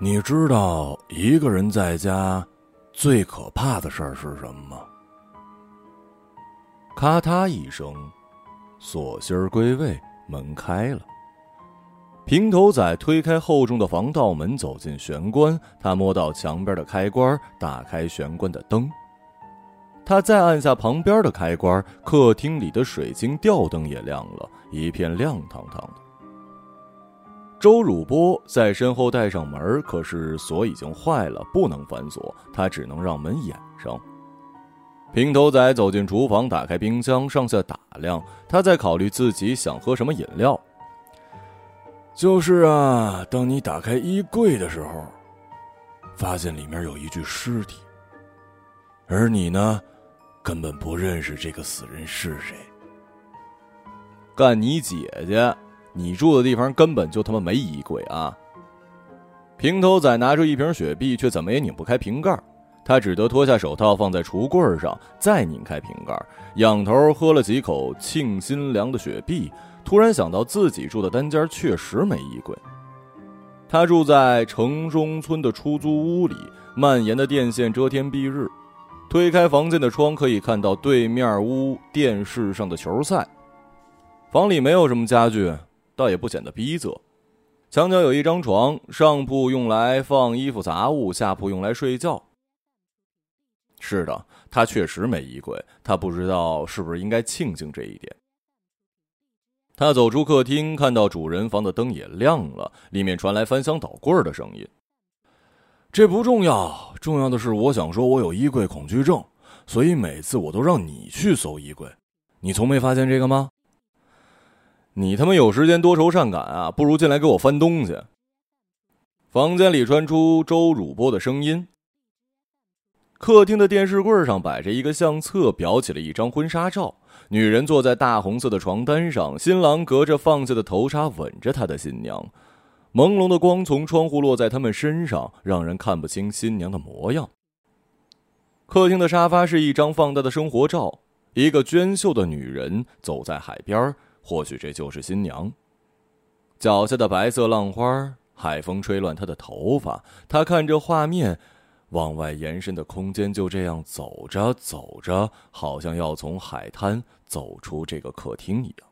你知道一个人在家最可怕的事儿是什么吗？咔嗒一声，锁芯儿归位，门开了。平头仔推开厚重的防盗门，走进玄关。他摸到墙边的开关，打开玄关的灯。他再按下旁边的开关，客厅里的水晶吊灯也亮了，一片亮堂堂的。周汝波在身后带上门，可是锁已经坏了，不能反锁，他只能让门掩上。平头仔走进厨房，打开冰箱，上下打量，他在考虑自己想喝什么饮料。就是啊，当你打开衣柜的时候，发现里面有一具尸体，而你呢，根本不认识这个死人是谁。干你姐姐！你住的地方根本就他妈没衣柜啊！平头仔拿出一瓶雪碧，却怎么也拧不开瓶盖，他只得脱下手套放在橱柜上，再拧开瓶盖，仰头喝了几口沁心凉的雪碧，突然想到自己住的单间确实没衣柜。他住在城中村的出租屋里，蔓延的电线遮天蔽日，推开房间的窗可以看到对面屋电视上的球赛。房里没有什么家具。倒也不显得逼仄，墙角有一张床，上铺用来放衣服杂物，下铺用来睡觉。是的，他确实没衣柜，他不知道是不是应该庆幸这一点。他走出客厅，看到主人房的灯也亮了，里面传来翻箱倒柜的声音。这不重要，重要的是我想说，我有衣柜恐惧症，所以每次我都让你去搜衣柜。你从没发现这个吗？你他妈有时间多愁善感啊？不如进来给我翻东西。房间里传出周汝波的声音。客厅的电视柜上摆着一个相册，裱起了一张婚纱照。女人坐在大红色的床单上，新郎隔着放下的头纱吻着他的新娘。朦胧的光从窗户落在他们身上，让人看不清新娘的模样。客厅的沙发是一张放大的生活照，一个娟秀的女人走在海边儿或许这就是新娘。脚下的白色浪花，海风吹乱她的头发。她看着画面，往外延伸的空间就这样走着走着，好像要从海滩走出这个客厅一样。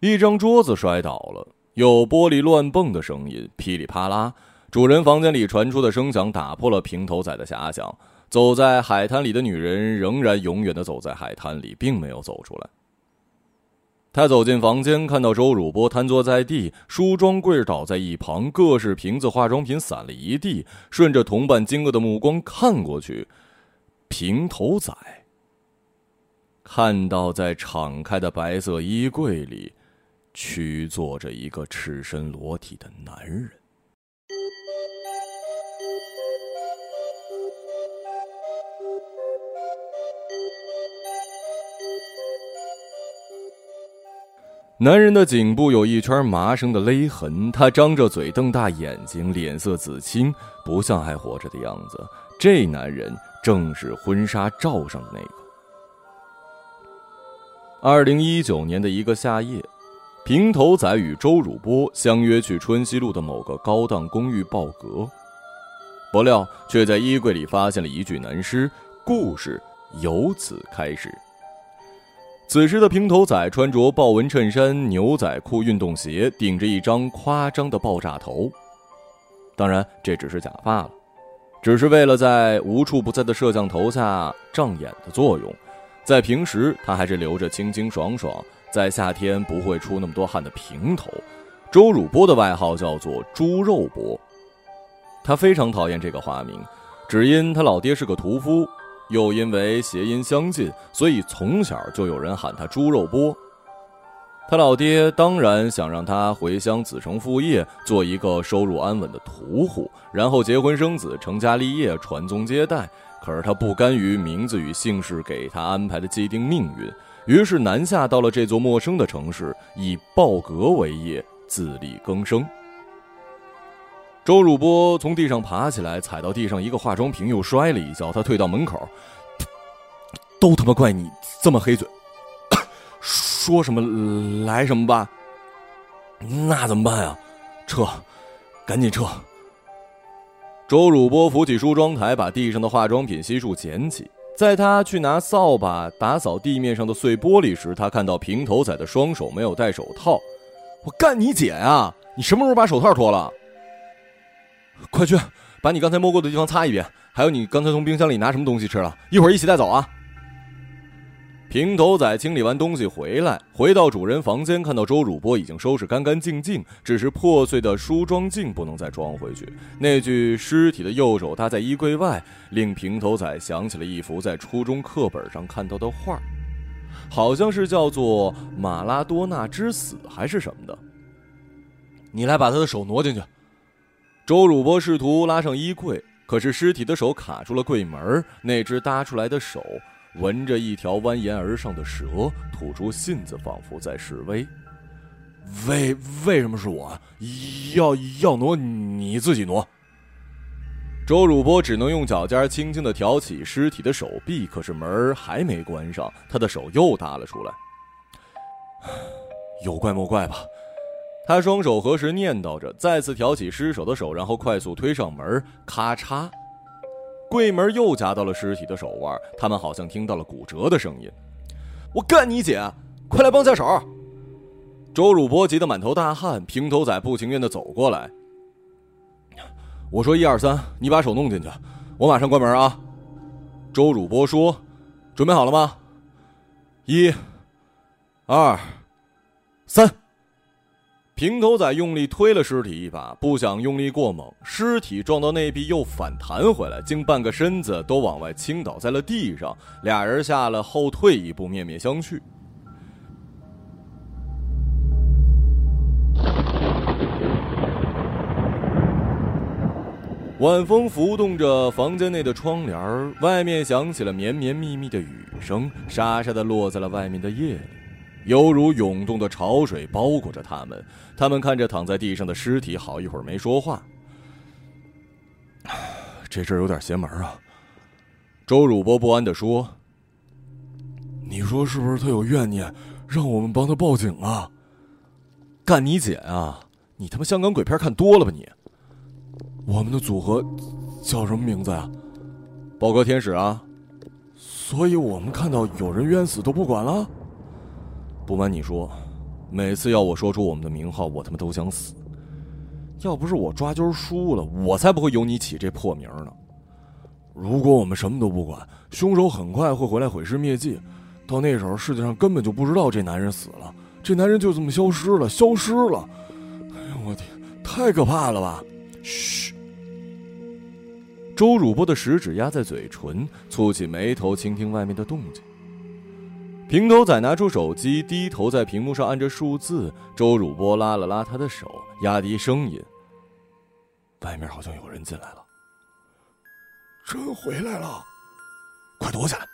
一张桌子摔倒了，有玻璃乱蹦的声音，噼里啪啦。主人房间里传出的声响打破了平头仔的遐想。走在海滩里的女人仍然永远的走在海滩里，并没有走出来。他走进房间，看到周汝波瘫坐在地，梳妆柜倒在一旁，各式瓶子、化妆品散了一地。顺着同伴惊愕的目光看过去，平头仔看到在敞开的白色衣柜里，屈坐着一个赤身裸体的男人。男人的颈部有一圈麻绳的勒痕，他张着嘴，瞪大眼睛，脸色紫青，不像还活着的样子。这男人正是婚纱照上的那个。二零一九年的一个夏夜，平头仔与周汝波相约去春熙路的某个高档公寓报格，不料却在衣柜里发现了一具男尸。故事由此开始。此时的平头仔穿着豹纹衬衫、牛仔裤、运动鞋，顶着一张夸张的爆炸头。当然，这只是假发了，只是为了在无处不在的摄像头下障眼的作用。在平时，他还是留着清清爽爽，在夏天不会出那么多汗的平头。周汝波的外号叫做“猪肉波”，他非常讨厌这个花名，只因他老爹是个屠夫。又因为谐音相近，所以从小就有人喊他“猪肉波”。他老爹当然想让他回乡子承父业，做一个收入安稳的屠户，然后结婚生子，成家立业，传宗接代。可是他不甘于名字与姓氏给他安排的既定命运，于是南下到了这座陌生的城市，以报格为业，自力更生。周汝波从地上爬起来，踩到地上一个化妆瓶，又摔了一跤。他退到门口，都他妈怪你这么黑嘴，说什么来什么吧。那怎么办呀？撤，赶紧撤！周汝波扶起梳妆台，把地上的化妆品悉数捡起。在他去拿扫把打扫地面上的碎玻璃时，他看到平头仔的双手没有戴手套。我干你姐呀！你什么时候把手套脱了？快去把你刚才摸过的地方擦一遍。还有，你刚才从冰箱里拿什么东西吃了？一会儿一起带走啊！平头仔清理完东西回来，回到主人房间，看到周汝波已经收拾干干净净，只是破碎的梳妆镜不能再装回去。那具尸体的右手搭在衣柜外，令平头仔想起了一幅在初中课本上看到的画，好像是叫做《马拉多纳之死》还是什么的。你来把他的手挪进去。周汝波试图拉上衣柜，可是尸体的手卡住了柜门，那只搭出来的手。闻着一条蜿蜒而上的蛇，吐出信子，仿佛在示威。为为什么是我？要要挪你自己挪。周汝波只能用脚尖轻轻的挑起尸体的手臂，可是门还没关上，他的手又搭了出来。有怪莫怪吧？他双手合十念叨着，再次挑起尸首的手，然后快速推上门，咔嚓。柜门又夹到了尸体的手腕，他们好像听到了骨折的声音。我干你姐！快来帮下手！周汝波急得满头大汗，平头仔不情愿的走过来。我说一二三，你把手弄进去，我马上关门啊！周汝波说：“准备好了吗？一、二、三。”平头仔用力推了尸体一把，不想用力过猛，尸体撞到那壁又反弹回来，竟半个身子都往外倾倒在了地上。俩人吓了后退一步，面面相觑。晚风拂动着房间内的窗帘，外面响起了绵绵密密的雨声，沙沙的落在了外面的夜里。犹如涌动的潮水包裹着他们，他们看着躺在地上的尸体，好一会儿没说话。这事儿有点邪门啊！周汝波不安的说：“你说是不是他有怨念，让我们帮他报警啊？干你姐啊！你他妈香港鬼片看多了吧你？我们的组合叫什么名字呀？宝哥天使啊！所以我们看到有人冤死都不管了。”不瞒你说，每次要我说出我们的名号，我他妈都想死。要不是我抓阄输了，我才不会有你起这破名呢。如果我们什么都不管，凶手很快会回来毁尸灭迹，到那时候世界上根本就不知道这男人死了，这男人就这么消失了，消失了。哎呦我天，太可怕了吧！嘘。周汝波的食指压在嘴唇，蹙起眉头，倾听外面的动静。平头仔拿出手机，低头在屏幕上按着数字。周汝波拉了拉他的手，压低声音：“外面好像有人进来了，真回来了，快躲起来！”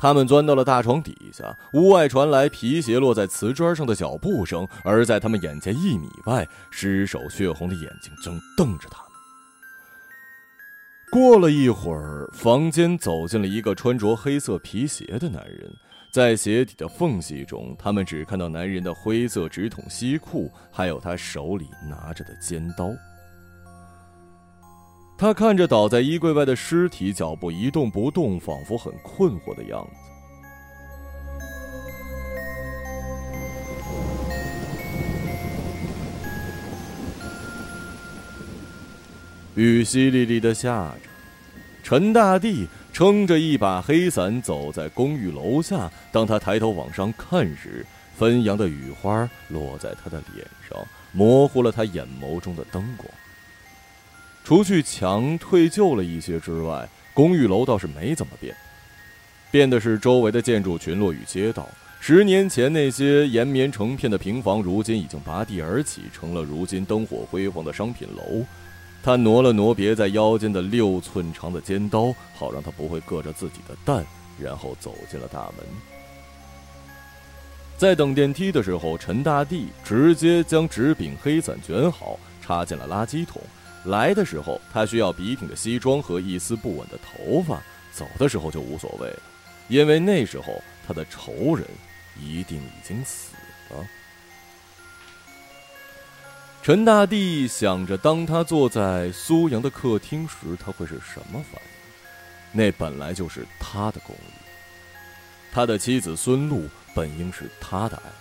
他们钻到了大床底下，屋外传来皮鞋落在瓷砖上的脚步声，而在他们眼前一米外，尸首血红的眼睛正瞪着他们。过了一会儿，房间走进了一个穿着黑色皮鞋的男人，在鞋底的缝隙中，他们只看到男人的灰色直筒西裤，还有他手里拿着的尖刀。他看着倒在衣柜外的尸体，脚步一动不动，仿佛很困惑的样子。雨淅沥沥的下着，陈大地撑着一把黑伞走在公寓楼下。当他抬头往上看时，纷扬的雨花落在他的脸上，模糊了他眼眸中的灯光。除去墙褪旧了一些之外，公寓楼倒是没怎么变，变的是周围的建筑群落与街道。十年前那些延绵成片的平房，如今已经拔地而起，成了如今灯火辉煌的商品楼。他挪了挪别在腰间的六寸长的尖刀，好让他不会硌着自己的蛋，然后走进了大门。在等电梯的时候，陈大地直接将纸饼黑伞卷好，插进了垃圾桶。来的时候，他需要笔挺的西装和一丝不稳的头发；走的时候就无所谓了，因为那时候他的仇人一定已经死了。陈大帝想着，当他坐在苏阳的客厅时，他会是什么反应？那本来就是他的公寓，他的妻子孙露本应是他的爱人。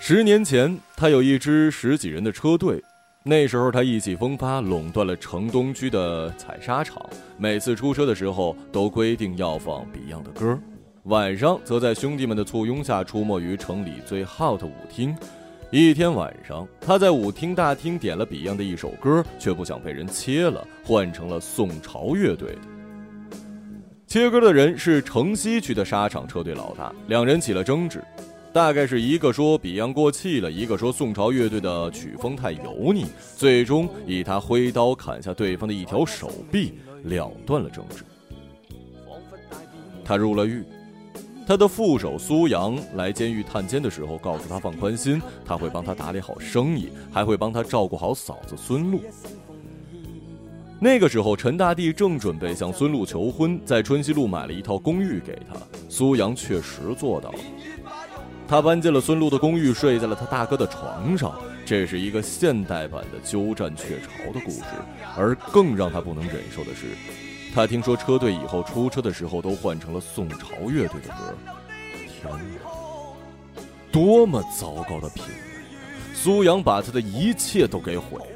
十年前，他有一支十几人的车队，那时候他意气风发，垄断了城东区的采砂场。每次出车的时候，都规定要放 Beyond 的歌，晚上则在兄弟们的簇拥下出没于城里最 hot 舞厅。一天晚上，他在舞厅大厅点了 Beyond 的一首歌，却不想被人切了，换成了宋朝乐队的。切歌的人是城西区的沙场车队老大，两人起了争执，大概是一个说 Beyond 过气了，一个说宋朝乐队的曲风太油腻，最终以他挥刀砍下对方的一条手臂，了断了争执。他入了狱。他的副手苏阳来监狱探监的时候，告诉他放宽心，他会帮他打理好生意，还会帮他照顾好嫂子孙露。那个时候，陈大帝正准备向孙露求婚，在春熙路买了一套公寓给他。苏阳确实做到了，他搬进了孙露的公寓，睡在了他大哥的床上。这是一个现代版的鸠占鹊巢的故事，而更让他不能忍受的是。他听说车队以后出车的时候都换成了宋朝乐队的歌，天哪，多么糟糕的品味！苏阳把他的一切都给毁了。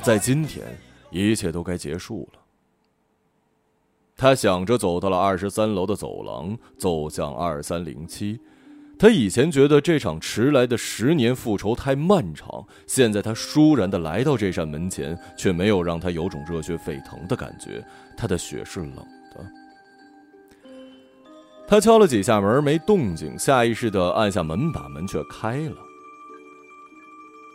在今天，一切都该结束了。他想着，走到了二十三楼的走廊，走向二三零七。他以前觉得这场迟来的十年复仇太漫长，现在他倏然的来到这扇门前，却没有让他有种热血沸腾的感觉。他的血是冷的。他敲了几下门，没动静，下意识的按下门把，门却开了。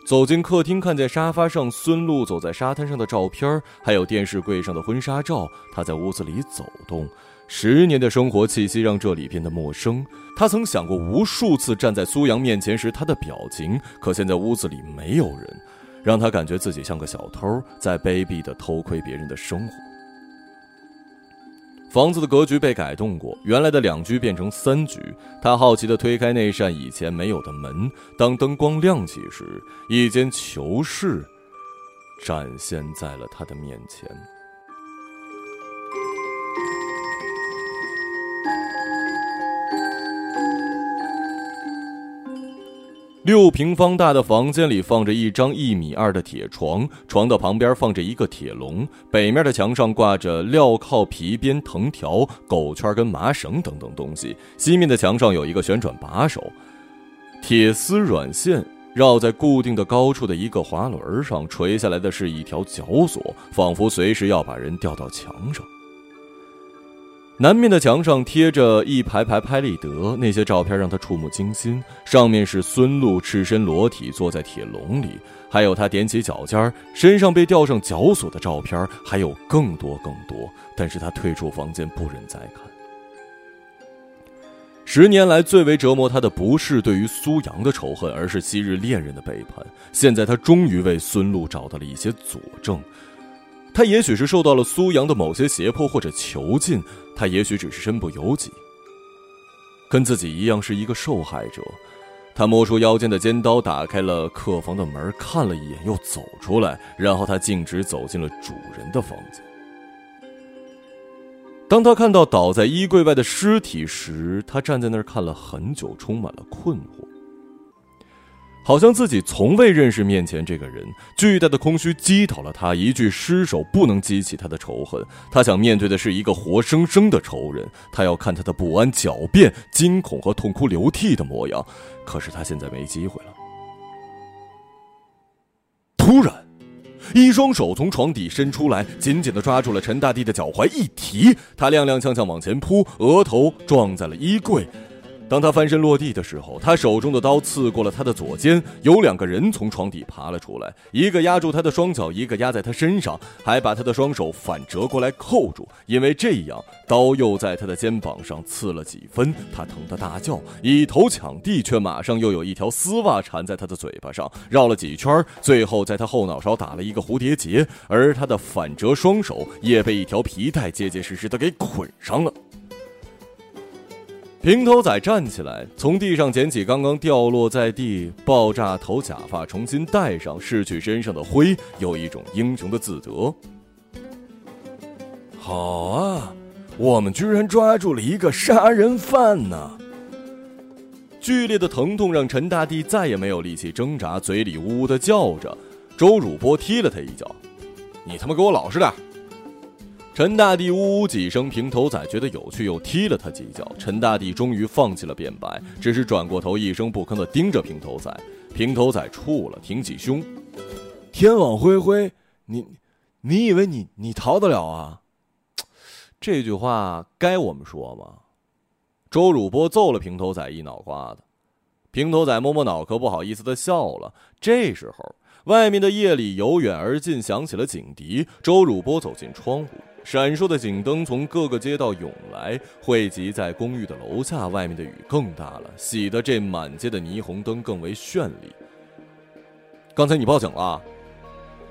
走进客厅，看见沙发上孙露走在沙滩上的照片，还有电视柜上的婚纱照。他在屋子里走动。十年的生活气息让这里变得陌生。他曾想过无数次站在苏阳面前时他的表情，可现在屋子里没有人，让他感觉自己像个小偷，在卑鄙地偷窥别人的生活。房子的格局被改动过，原来的两居变成三居。他好奇地推开那扇以前没有的门，当灯光亮起时，一间囚室展现在了他的面前。六平方大的房间里放着一张一米二的铁床，床的旁边放着一个铁笼，北面的墙上挂着镣铐、皮鞭、藤条、狗圈跟麻绳等等东西，西面的墙上有一个旋转把手，铁丝软线绕在固定的高处的一个滑轮上，垂下来的是一条绞索，仿佛随时要把人吊到墙上。南面的墙上贴着一排排拍立得，那些照片让他触目惊心。上面是孙露赤身裸体坐在铁笼里，还有他踮起脚尖儿身上被吊上绞索的照片，还有更多更多。但是他退出房间，不忍再看。十年来最为折磨他的，不是对于苏阳的仇恨，而是昔日恋人的背叛。现在他终于为孙露找到了一些佐证。他也许是受到了苏阳的某些胁迫或者囚禁，他也许只是身不由己，跟自己一样是一个受害者。他摸出腰间的尖刀，打开了客房的门，看了一眼，又走出来，然后他径直走进了主人的房子。当他看到倒在衣柜外的尸体时，他站在那儿看了很久，充满了困惑。好像自己从未认识面前这个人，巨大的空虚击倒了他。一具尸首不能激起他的仇恨，他想面对的是一个活生生的仇人。他要看他的不安、狡辩、惊恐和痛哭流涕的模样。可是他现在没机会了。突然，一双手从床底伸出来，紧紧的抓住了陈大地的脚踝，一提，他踉踉跄跄往前扑，额头撞在了衣柜。当他翻身落地的时候，他手中的刀刺过了他的左肩。有两个人从床底爬了出来，一个压住他的双脚，一个压在他身上，还把他的双手反折过来扣住。因为这样，刀又在他的肩膀上刺了几分，他疼得大叫，以头抢地，却马上又有一条丝袜缠在他的嘴巴上，绕了几圈，最后在他后脑勺打了一个蝴蝶结，而他的反折双手也被一条皮带结结实实的给捆上了。平头仔站起来，从地上捡起刚刚掉落在地爆炸头假发，重新戴上，拭去身上的灰，有一种英雄的自得。好啊，我们居然抓住了一个杀人犯呢！剧烈的疼痛让陈大帝再也没有力气挣扎，嘴里呜呜的叫着。周汝波踢了他一脚：“你他妈给我老实点！”陈大帝呜呜几声，平头仔觉得有趣，又踢了他几脚。陈大帝终于放弃了辩白，只是转过头，一声不吭地盯着平头仔。平头仔怵了，挺起胸：“天网恢恢，你，你以为你你逃得了啊？” 这句话该我们说吗？周汝波揍了平头仔一脑瓜子。平头仔摸摸脑壳，不好意思地笑了。这时候，外面的夜里由远而近响起了警笛。周汝波走进窗户。闪烁的警灯从各个街道涌来，汇集在公寓的楼下。外面的雨更大了，洗得这满街的霓虹灯更为绚丽。刚才你报警了？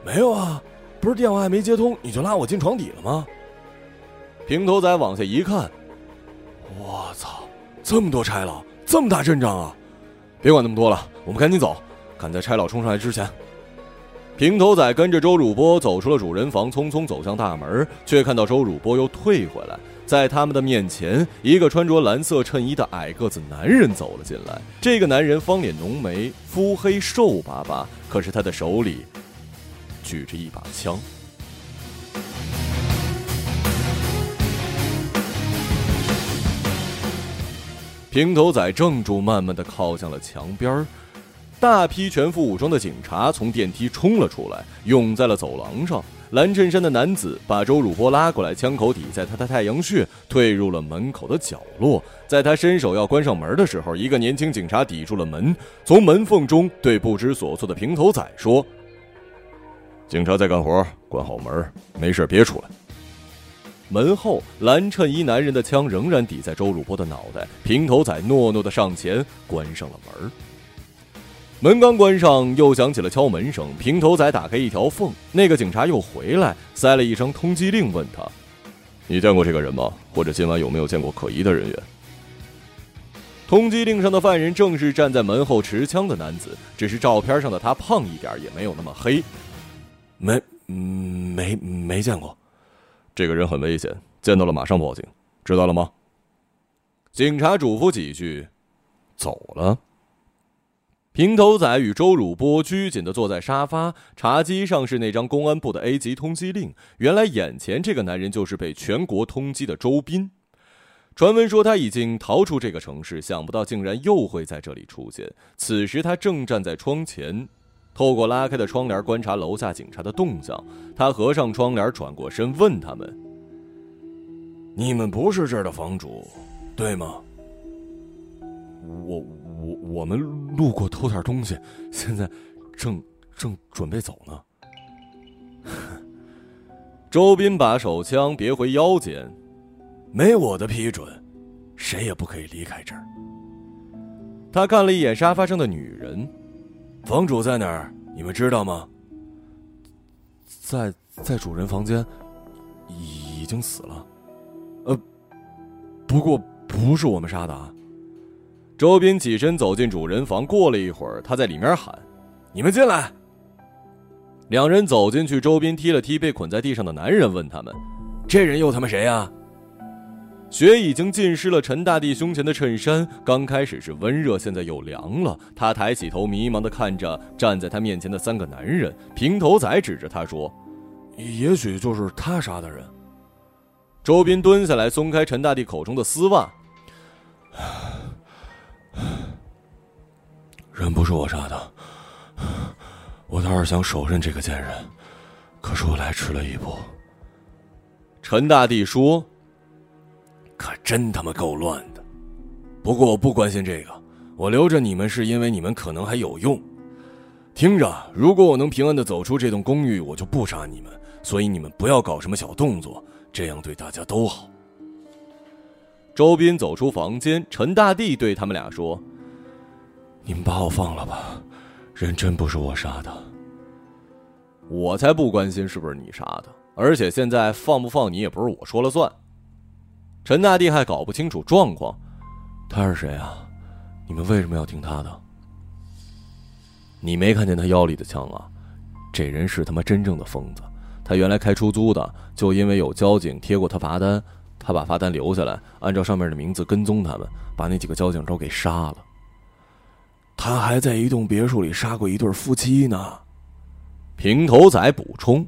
没有啊，不是电话还没接通，你就拉我进床底了吗？平头仔往下一看，我操，这么多差佬，这么大阵仗啊！别管那么多了，我们赶紧走，赶在差佬冲上来之前。平头仔跟着周汝波走出了主人房，匆匆走向大门，却看到周汝波又退回来。在他们的面前，一个穿着蓝色衬衣的矮个子男人走了进来。这个男人方脸浓眉，肤黑瘦巴巴，可是他的手里举着一把枪。平头仔怔住，慢慢的靠向了墙边儿。大批全副武装的警察从电梯冲了出来，涌在了走廊上。蓝衬衫的男子把周汝波拉过来，枪口抵在他的太阳穴，退入了门口的角落。在他伸手要关上门的时候，一个年轻警察抵住了门，从门缝中对不知所措的平头仔说：“警察在干活，关好门，没事别出来。”门后，蓝衬衣男人的枪仍然抵在周汝波的脑袋。平头仔诺诺的上前关上了门。门刚关上，又响起了敲门声。平头仔打开一条缝，那个警察又回来，塞了一张通缉令，问他：“你见过这个人吗？或者今晚有没有见过可疑的人员？”通缉令上的犯人正是站在门后持枪的男子，只是照片上的他胖一点，也没有那么黑。没，没，没见过。这个人很危险，见到了马上报警，知道了吗？警察嘱咐几句，走了。平头仔与周汝波拘谨地坐在沙发，茶几上是那张公安部的 A 级通缉令。原来眼前这个男人就是被全国通缉的周斌。传闻说他已经逃出这个城市，想不到竟然又会在这里出现。此时他正站在窗前，透过拉开的窗帘观察楼下警察的动向。他合上窗帘，转过身问他们：“你们不是这儿的房主，对吗？”我。我我们路过偷点东西，现在正正准备走呢。周斌把手枪别回腰间，没我的批准，谁也不可以离开这儿。他看了一眼沙发上的女人，房主在哪儿？你们知道吗？在在主人房间，已经死了。呃，不过不是我们杀的啊。周斌起身走进主人房，过了一会儿，他在里面喊：“你们进来。”两人走进去，周斌踢了踢被捆在地上的男人，问他们：“这人又他妈谁呀？”血已经浸湿了陈大帝胸前的衬衫，刚开始是温热，现在又凉了。他抬起头，迷茫的看着站在他面前的三个男人。平头仔指着他说：“也许就是他杀的人。”周斌蹲下来，松开陈大帝口中的丝袜。人不是我杀的，我倒是想手刃这个贱人，可是我来迟了一步。陈大帝说：“可真他妈够乱的，不过我不关心这个，我留着你们是因为你们可能还有用。听着，如果我能平安的走出这栋公寓，我就不杀你们。所以你们不要搞什么小动作，这样对大家都好。周斌走出房间，陈大帝对他们俩说：“你们把我放了吧，人真不是我杀的。我才不关心是不是你杀的，而且现在放不放你也不是我说了算。”陈大地还搞不清楚状况，他是谁啊？你们为什么要听他的？你没看见他腰里的枪啊？这人是他妈真正的疯子。他原来开出租的，就因为有交警贴过他罚单，他把罚单留下来，按照上面的名字跟踪他们，把那几个交警都给杀了。他还在一栋别墅里杀过一对夫妻呢。平头仔补充：“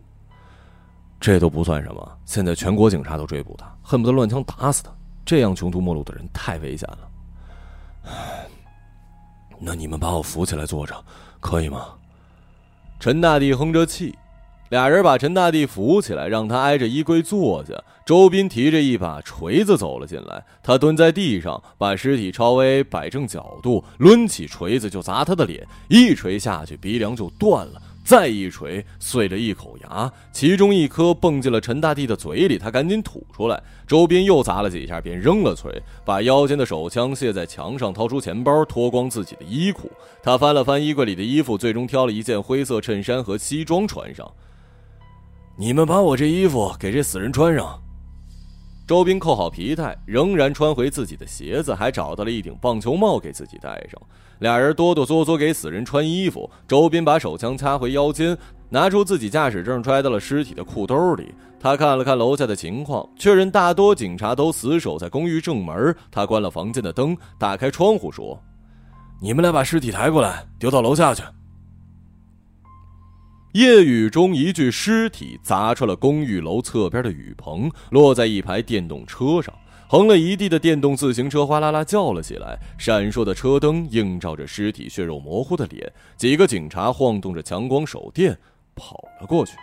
这都不算什么，现在全国警察都追捕他，恨不得乱枪打死他。这样穷途末路的人太危险了。”那你们把我扶起来坐着，可以吗？陈大地哼着气。俩人把陈大帝扶起来，让他挨着衣柜坐下。周斌提着一把锤子走了进来，他蹲在地上，把尸体稍微摆正角度，抡起锤子就砸他的脸，一锤下去，鼻梁就断了。再一锤，碎了一口牙，其中一颗蹦进了陈大帝的嘴里，他赶紧吐出来。周斌又砸了几下，便扔了锤，把腰间的手枪卸在墙上，掏出钱包，脱光自己的衣裤。他翻了翻衣柜里的衣服，最终挑了一件灰色衬衫和西装穿上。你们把我这衣服给这死人穿上。周斌扣好皮带，仍然穿回自己的鞋子，还找到了一顶棒球帽给自己戴上。俩人哆哆嗦嗦给死人穿衣服。周斌把手枪插回腰间，拿出自己驾驶证，揣到了尸体的裤兜里。他看了看楼下的情况，确认大多警察都死守在公寓正门。他关了房间的灯，打开窗户说：“你们俩把尸体抬过来，丢到楼下去。”夜雨中，一具尸体砸穿了公寓楼侧边的雨棚，落在一排电动车上。横了一地的电动自行车哗啦啦叫了起来，闪烁的车灯映照着尸体血肉模糊的脸。几个警察晃动着强光手电跑了过去。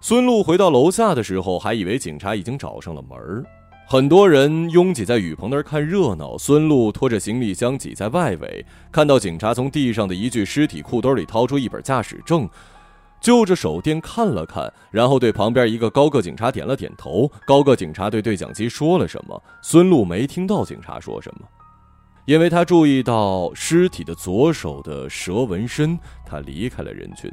孙露回到楼下的时候，还以为警察已经找上了门。很多人拥挤在雨棚那儿看热闹。孙露拖着行李箱挤在外围，看到警察从地上的一具尸体裤兜里掏出一本驾驶证，就着手电看了看，然后对旁边一个高个警察点了点头。高个警察对对讲机说了什么，孙露没听到警察说什么，因为他注意到尸体的左手的蛇纹身。他离开了人群。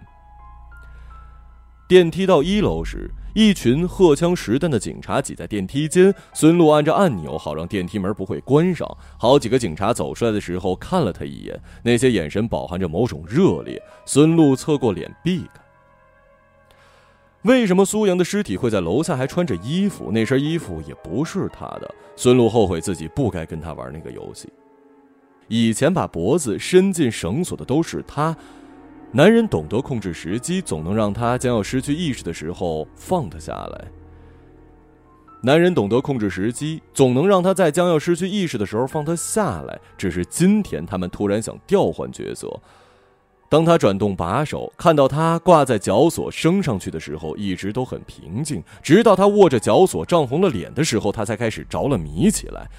电梯到一楼时，一群荷枪实弹的警察挤在电梯间。孙露按着按钮，好让电梯门不会关上。好几个警察走出来的时候，看了他一眼，那些眼神饱含着某种热烈。孙露侧过脸避开。为什么苏阳的尸体会在楼下还穿着衣服？那身衣服也不是他的。孙露后悔自己不该跟他玩那个游戏。以前把脖子伸进绳索的都是他。男人懂得控制时机，总能让他将要失去意识的时候放他下来。男人懂得控制时机，总能让他在将要失去意识的时候放他下来。只是今天，他们突然想调换角色。当他转动把手，看到他挂在绞索升上去的时候，一直都很平静。直到他握着绞索涨红了脸的时候，他才开始着了迷起来。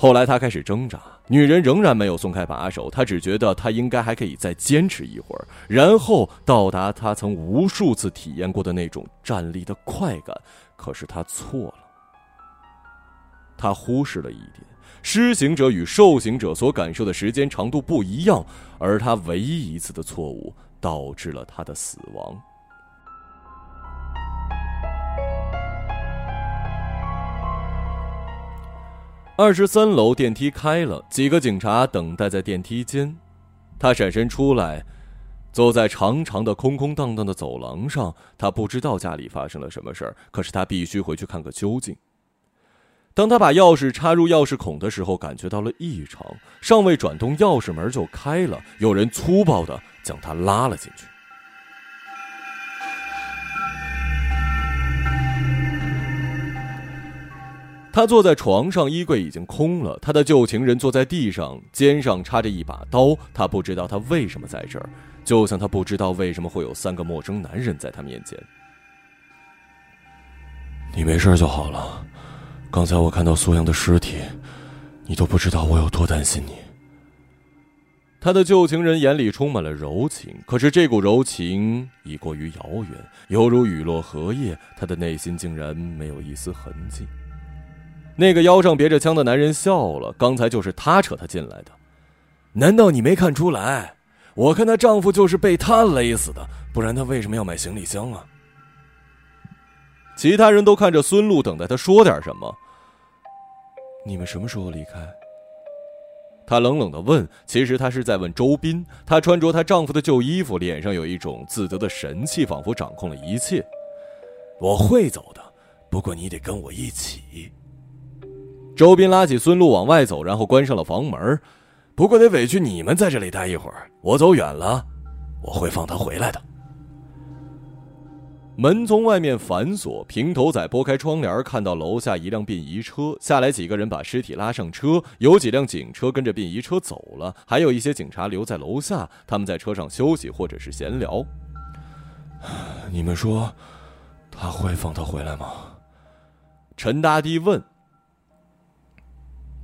后来他开始挣扎，女人仍然没有松开把手。他只觉得他应该还可以再坚持一会儿，然后到达他曾无数次体验过的那种站立的快感。可是他错了，他忽视了一点：施行者与受刑者所感受的时间长度不一样，而他唯一一次的错误导致了他的死亡。二十三楼电梯开了，几个警察等待在电梯间。他闪身出来，走在长长的空空荡荡的走廊上。他不知道家里发生了什么事儿，可是他必须回去看个究竟。当他把钥匙插入钥匙孔的时候，感觉到了异常，尚未转动钥匙门就开了，有人粗暴的将他拉了进去。他坐在床上，衣柜已经空了。他的旧情人坐在地上，肩上插着一把刀。他不知道他为什么在这儿，就像他不知道为什么会有三个陌生男人在他面前。你没事就好了，刚才我看到苏阳的尸体，你都不知道我有多担心你。他的旧情人眼里充满了柔情，可是这股柔情已过于遥远，犹如雨落荷叶。他的内心竟然没有一丝痕迹。那个腰上别着枪的男人笑了，刚才就是他扯他进来的。难道你没看出来？我看她丈夫就是被他勒死的，不然他为什么要买行李箱啊？其他人都看着孙露，等待他说点什么。你们什么时候离开？他冷冷的问。其实他是在问周斌。她穿着她丈夫的旧衣服，脸上有一种自得的神气，仿佛掌控了一切。我会走的，不过你得跟我一起。周斌拉起孙露往外走，然后关上了房门。不过得委屈你们在这里待一会儿。我走远了，我会放他回来的。门从外面反锁，平头仔拨开窗帘，看到楼下一辆殡仪车下来，几个人把尸体拉上车，有几辆警车跟着殡仪车走了，还有一些警察留在楼下，他们在车上休息或者是闲聊。你们说，他会放他回来吗？陈大弟问。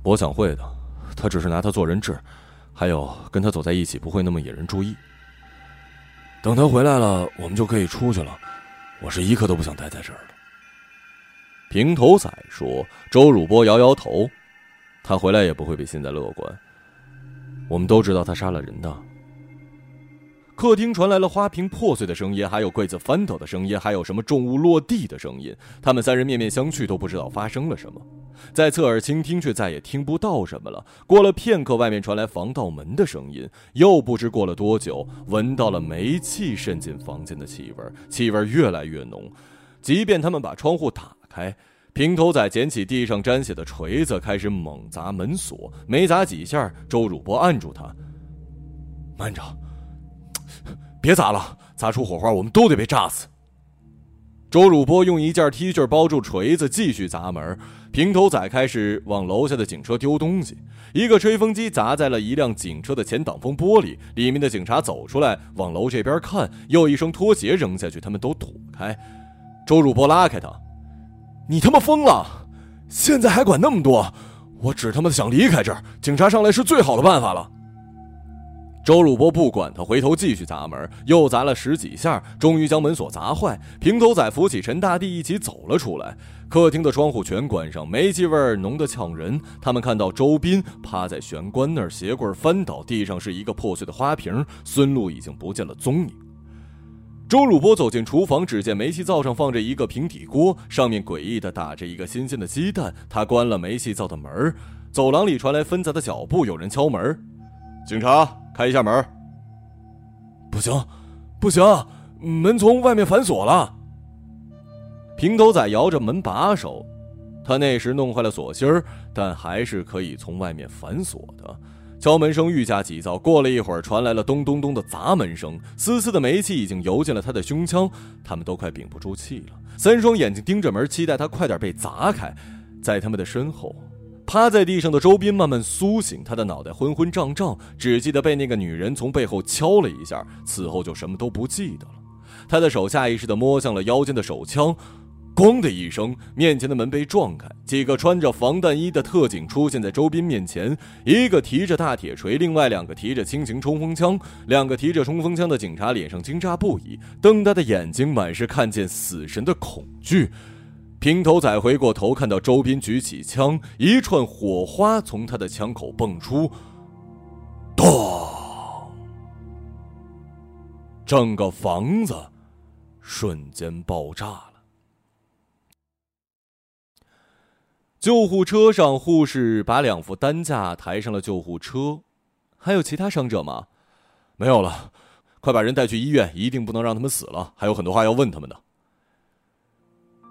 我想会的，他只是拿他做人质，还有跟他走在一起不会那么引人注意。等他回来了，我们就可以出去了。我是一刻都不想待在这儿的。平头仔说：“周汝波摇摇头，他回来也不会比现在乐观。我们都知道他杀了人的。”客厅传来了花瓶破碎的声音，还有柜子翻倒的声音，还有什么重物落地的声音。他们三人面面相觑，都不知道发生了什么，在侧耳倾听，却再也听不到什么了。过了片刻，外面传来防盗门的声音，又不知过了多久，闻到了煤气渗进房间的气味，气味越来越浓。即便他们把窗户打开，平头仔捡起地上沾血的锤子，开始猛砸门锁，没砸几下，周汝波按住他，慢着。别砸了，砸出火花，我们都得被炸死。周汝波用一件 T 恤包住锤子，继续砸门。平头仔开始往楼下的警车丢东西，一个吹风机砸在了一辆警车的前挡风玻璃，里面的警察走出来，往楼这边看，又一双拖鞋扔下去，他们都躲开。周汝波拉开他：“你他妈疯了！现在还管那么多？我只他妈想离开这儿，警察上来是最好的办法了。”周鲁波不管他，回头继续砸门，又砸了十几下，终于将门锁砸坏。平头仔扶起陈大弟一起走了出来。客厅的窗户全关上，煤气味浓得呛人。他们看到周斌趴在玄关那儿，鞋柜翻倒，地上是一个破碎的花瓶。孙露已经不见了踪影。周鲁波走进厨房，只见煤气灶上放着一个平底锅，上面诡异的打着一个新鲜的鸡蛋。他关了煤气灶的门，走廊里传来纷杂的脚步，有人敲门。警察。开一下门。不行，不行，门从外面反锁了。平头仔摇着门把手，他那时弄坏了锁芯儿，但还是可以从外面反锁的。敲门声愈加急躁，过了一会儿，传来了咚咚咚的砸门声，丝丝的煤气已经游进了他的胸腔，他们都快屏不住气了。三双眼睛盯着门，期待他快点被砸开。在他们的身后。趴在地上的周斌慢慢苏醒，他的脑袋昏昏胀胀，只记得被那个女人从背后敲了一下，此后就什么都不记得了。他的手下意识地摸向了腰间的手枪，咣的一声，面前的门被撞开，几个穿着防弹衣的特警出现在周斌面前，一个提着大铁锤，另外两个提着轻型冲锋枪。两个提着冲锋枪的警察脸上惊诧不已，瞪大的眼睛满是看见死神的恐惧。平头仔回过头，看到周斌举起枪，一串火花从他的枪口蹦出，咚！整个房子瞬间爆炸了。救护车上，护士把两副担架抬上了救护车。还有其他伤者吗？没有了，快把人带去医院，一定不能让他们死了。还有很多话要问他们的。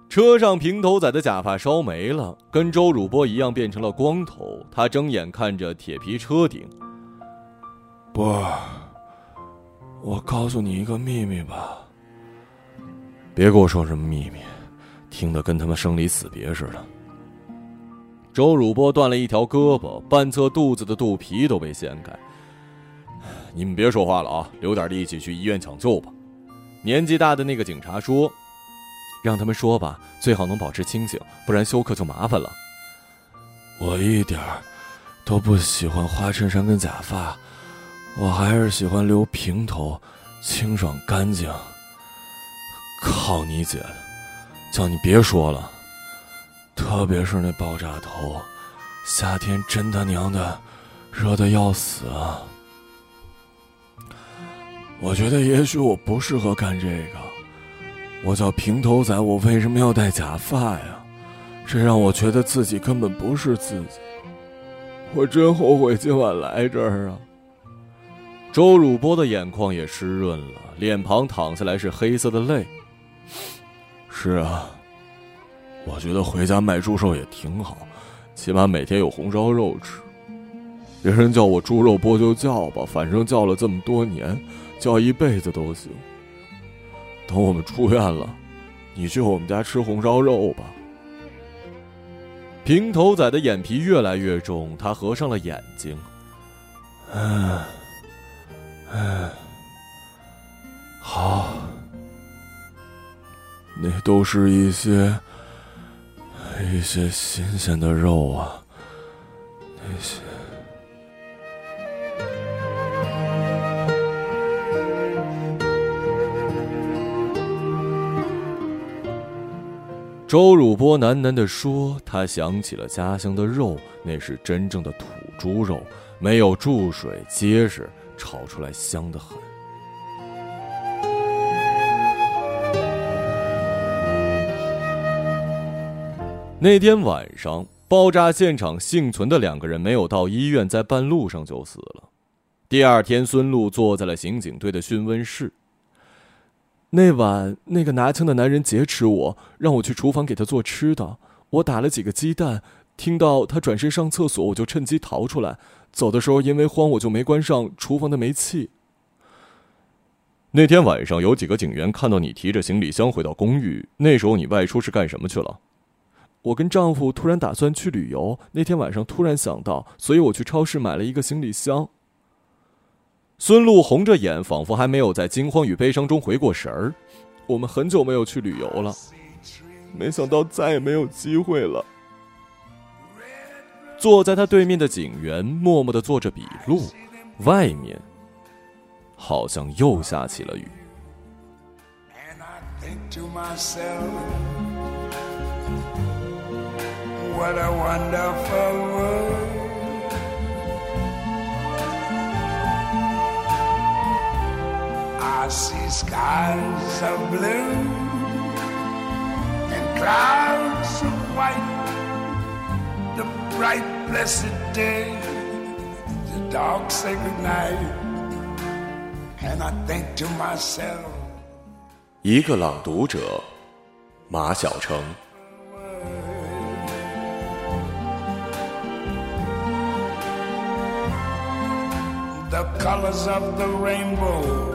车上平头仔的假发烧没了，跟周汝波一样变成了光头。他睁眼看着铁皮车顶。波儿，我告诉你一个秘密吧。别跟我说什么秘密，听得跟他们生离死别似的。周汝波断了一条胳膊，半侧肚子的肚皮都被掀开。你们别说话了啊，留点力气去医院抢救吧。年纪大的那个警察说。让他们说吧，最好能保持清醒，不然休克就麻烦了。我一点儿都不喜欢花衬衫跟假发，我还是喜欢留平头，清爽干净。靠你姐的，叫你别说了，特别是那爆炸头，夏天真他娘的热的要死啊！我觉得也许我不适合干这个。我叫平头仔，我为什么要戴假发呀？这让我觉得自己根本不是自己。我真后悔今晚来这儿啊！周汝波的眼眶也湿润了，脸庞淌下来是黑色的泪。是啊，我觉得回家卖猪肉也挺好，起码每天有红烧肉吃。别人叫我猪肉波就叫吧，反正叫了这么多年。叫一辈子都行。等我们出院了，你去我们家吃红烧肉吧。平头仔的眼皮越来越重，他合上了眼睛。嗯，嗯，好。那都是一些一些新鲜的肉啊，那些。周汝波喃喃地说：“他想起了家乡的肉，那是真正的土猪肉，没有注水，结实，炒出来香得很。”那天晚上，爆炸现场幸存的两个人没有到医院，在半路上就死了。第二天，孙露坐在了刑警队的讯问室。那晚，那个拿枪的男人劫持我，让我去厨房给他做吃的。我打了几个鸡蛋，听到他转身上厕所，我就趁机逃出来。走的时候因为慌，我就没关上厨房的煤气。那天晚上，有几个警员看到你提着行李箱回到公寓。那时候你外出是干什么去了？我跟丈夫突然打算去旅游。那天晚上突然想到，所以我去超市买了一个行李箱。孙露红着眼，仿佛还没有在惊慌与悲伤中回过神儿。我们很久没有去旅游了，没想到再也没有机会了。坐在他对面的警员默默的做着笔录，外面好像又下起了雨。I see skies of blue and clouds of white. The bright, blessed day, the dark, sacred night. And I think to myself. 一个朗读者，马晓成。The colors of the rainbow so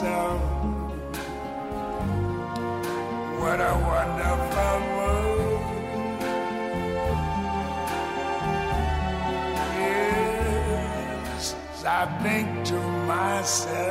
myself, what a wonderful world. Yes, I think to myself,